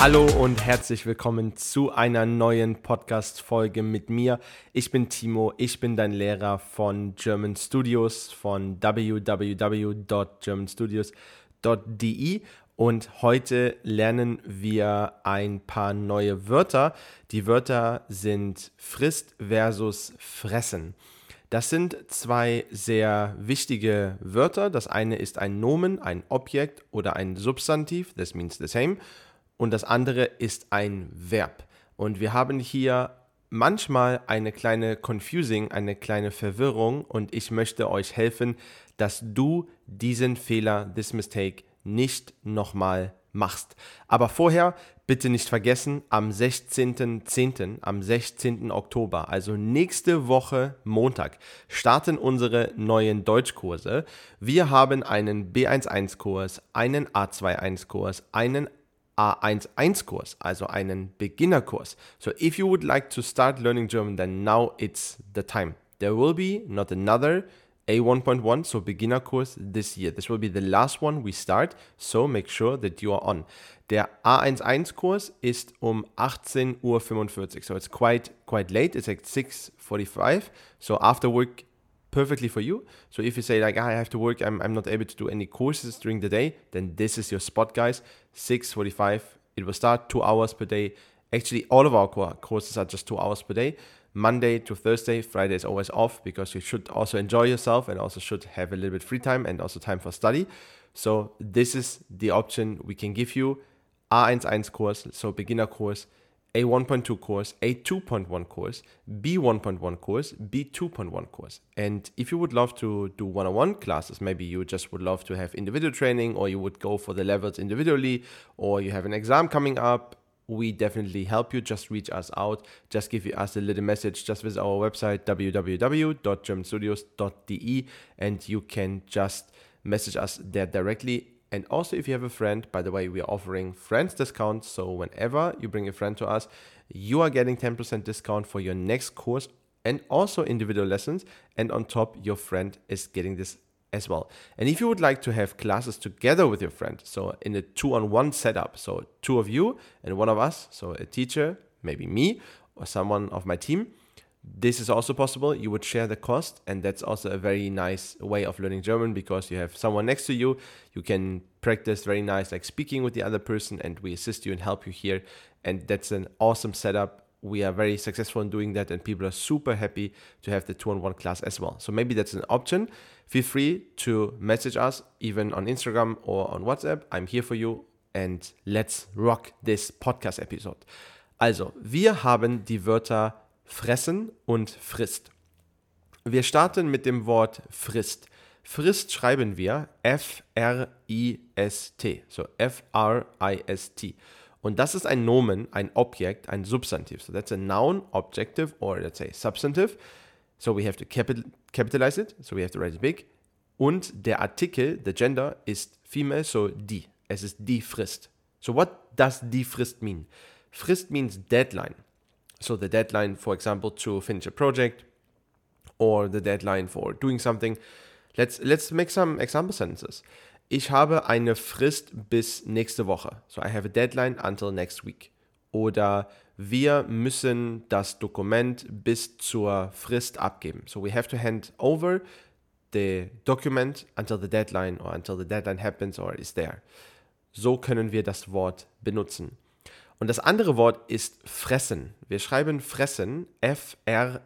Hallo und herzlich willkommen zu einer neuen Podcast-Folge mit mir. Ich bin Timo, ich bin dein Lehrer von German Studios von www.germanstudios.de und heute lernen wir ein paar neue Wörter. Die Wörter sind Frist versus Fressen. Das sind zwei sehr wichtige Wörter. Das eine ist ein Nomen, ein Objekt oder ein Substantiv. This means the same und das andere ist ein Verb. Und wir haben hier manchmal eine kleine Confusing, eine kleine Verwirrung und ich möchte euch helfen, dass du diesen Fehler, this mistake, nicht nochmal machst. Aber vorher bitte nicht vergessen, am 16.10., am 16. Oktober, also nächste Woche Montag, starten unsere neuen Deutschkurse. Wir haben einen B11-Kurs, einen A21-Kurs, einen A11-Kurs, also einen Beginnerkurs. So if you would like to start learning German, then now it's the time. There will be not another A1.1, so beginner course this year. This will be the last one we start, so make sure that you are on. Der A11-Kurs ist um 18.45 Uhr, so it's quite quite late. It's like 6.45, so after work perfectly for you. So if you say like I have to work, I'm, I'm not able to do any courses during the day, then this is your spot, guys. 6:45. It will start two hours per day. Actually, all of our courses are just two hours per day. Monday to Thursday, Friday is always off because you should also enjoy yourself and also should have a little bit free time and also time for study. So this is the option we can give you. A11 course, so beginner course a 1.2 course, a 2.1 course, B1.1 course, B2.1 course. And if you would love to do one on one classes, maybe you just would love to have individual training, or you would go for the levels individually, or you have an exam coming up, we definitely help you. Just reach us out, just give us a little message, just visit our website www.germanstudios.de, and you can just message us there directly and also, if you have a friend, by the way, we are offering friends discounts. So whenever you bring a friend to us, you are getting 10% discount for your next course and also individual lessons. And on top, your friend is getting this as well. And if you would like to have classes together with your friend, so in a two on one setup, so two of you and one of us, so a teacher, maybe me or someone of my team, this is also possible. You would share the cost, and that's also a very nice way of learning German because you have someone next to you. You can practice very nice, like speaking with the other person, and we assist you and help you here. And that's an awesome setup. We are very successful in doing that, and people are super happy to have the two on one class as well. So maybe that's an option. Feel free to message us even on Instagram or on WhatsApp. I'm here for you, and let's rock this podcast episode. Also, wir haben die Wörter fressen und frisst. Wir starten mit dem Wort frisst. Frisst schreiben wir F-R-I-S-T, so F-R-I-S-T. Und das ist ein Nomen, ein Objekt, ein Substantiv. So that's a noun, objective, or let's say substantive. So we have to capital, capitalize it, so we have to write it big. Und der Artikel, the gender, ist female, so die. Es ist die Frist. So what does die Frist mean? Frist means deadline. So the deadline, for example, to finish a project or the deadline for doing something. Let's, let's make some example sentences. Ich habe eine Frist bis nächste Woche. So I have a deadline until next week. Oder wir müssen das Dokument bis zur Frist abgeben. So we have to hand over the document until the deadline or until the deadline happens or is there. So können wir das Wort benutzen. Und das andere Wort ist fressen. Wir schreiben fressen, F-R-E-S-S-E-N.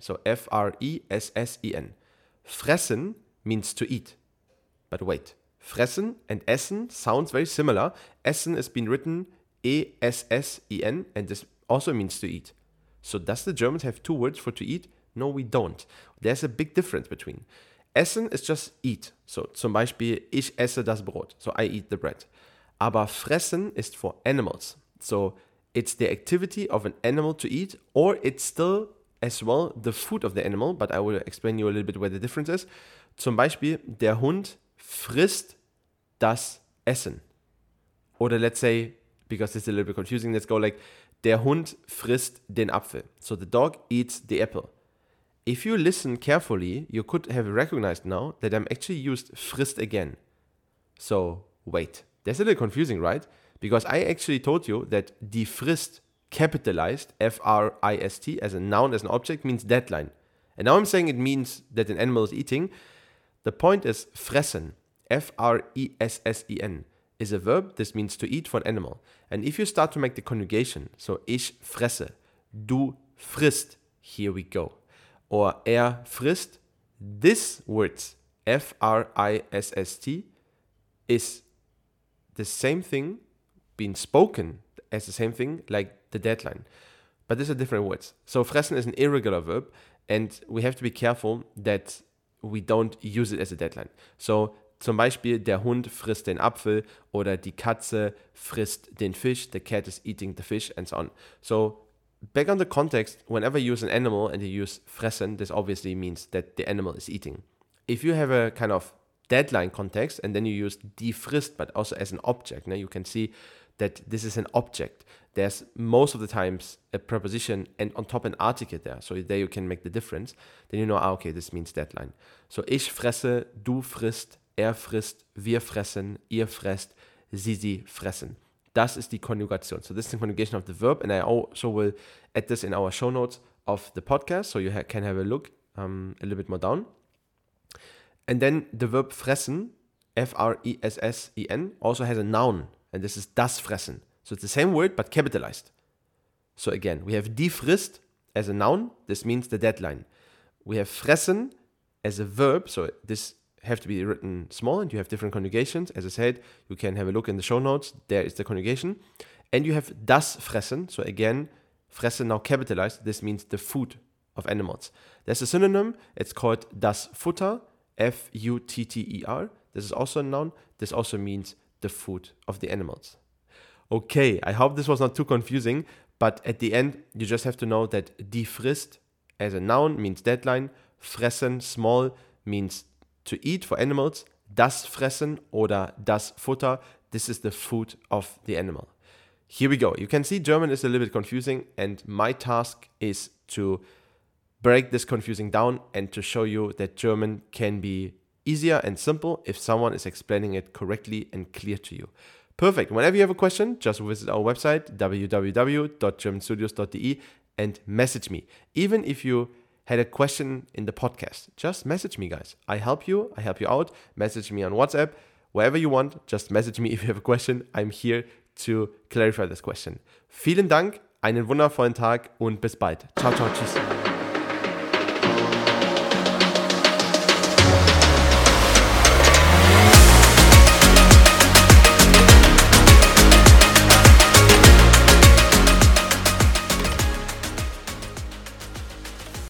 So F-R-E-S-S-E-N. Fressen means to eat. But wait, fressen and essen sounds very similar. Essen has been written E-S-S-E-N and this also means to eat. So does the Germans have two words for to eat? No, we don't. There's a big difference between. Essen is just eat. So zum Beispiel, ich esse das Brot. So I eat the bread. Aber fressen ist for animals. So it's the activity of an animal to eat, or it's still as well the food of the animal, but I will explain you a little bit where the difference is. Zum Beispiel, der Hund frisst das Essen. Oder let's say, because is a little bit confusing, let's go like, der Hund frisst den Apfel. So the dog eats the apple. If you listen carefully, you could have recognized now that I'm actually used frisst again. So wait, that's a little confusing, right? Because I actually told you that die Frist capitalized F R I S T as a noun, as an object, means deadline. And now I'm saying it means that an animal is eating. The point is fressen, F R E S S E N, is a verb. This means to eat for an animal. And if you start to make the conjugation, so ich fresse, du frisst, here we go. Or er frisst, this words, F R I S S T, is the same thing being spoken as the same thing like the deadline. But these are different words. So fressen is an irregular verb, and we have to be careful that we don't use it as a deadline. So zum Beispiel, der Hund frisst den Apfel oder die Katze frisst den Fisch, the cat is eating the fish, and so on. So back on the context, whenever you use an animal and you use fressen, this obviously means that the animal is eating. If you have a kind of deadline context and then you use die Frist, but also as an object, now you can see that this is an object. There's most of the times a preposition and on top an article there. So there you can make the difference. Then you know, ah, okay, this means deadline. So ich fresse, du frisst, er frisst, wir fressen, ihr fresst, sie, sie fressen. Das ist die Konjugation. So this is the conjugation of the verb, and I also will add this in our show notes of the podcast, so you ha can have a look um, a little bit more down. And then the verb fressen, F-R-E-S-S-E-N, also has a noun and this is das fressen. So it's the same word but capitalized. So again, we have die Frist as a noun. This means the deadline. We have fressen as a verb. So this have to be written small and you have different conjugations. As I said, you can have a look in the show notes. There is the conjugation. And you have das fressen. So again, fressen now capitalized. This means the food of animals. There's a synonym. It's called das Futter. F U T T E R. This is also a noun. This also means the food of the animals. Okay, I hope this was not too confusing, but at the end, you just have to know that die Frist as a noun means deadline, fressen, small, means to eat for animals, das fressen oder das Futter, this is the food of the animal. Here we go. You can see German is a little bit confusing, and my task is to break this confusing down and to show you that German can be easier and simple if someone is explaining it correctly and clear to you. Perfect. Whenever you have a question, just visit our website www.germanstudios.de and message me. Even if you had a question in the podcast, just message me, guys. I help you. I help you out. Message me on WhatsApp, wherever you want. Just message me if you have a question. I'm here to clarify this question. Vielen Dank, einen wundervollen Tag und bis bald. Ciao, ciao, tschüss.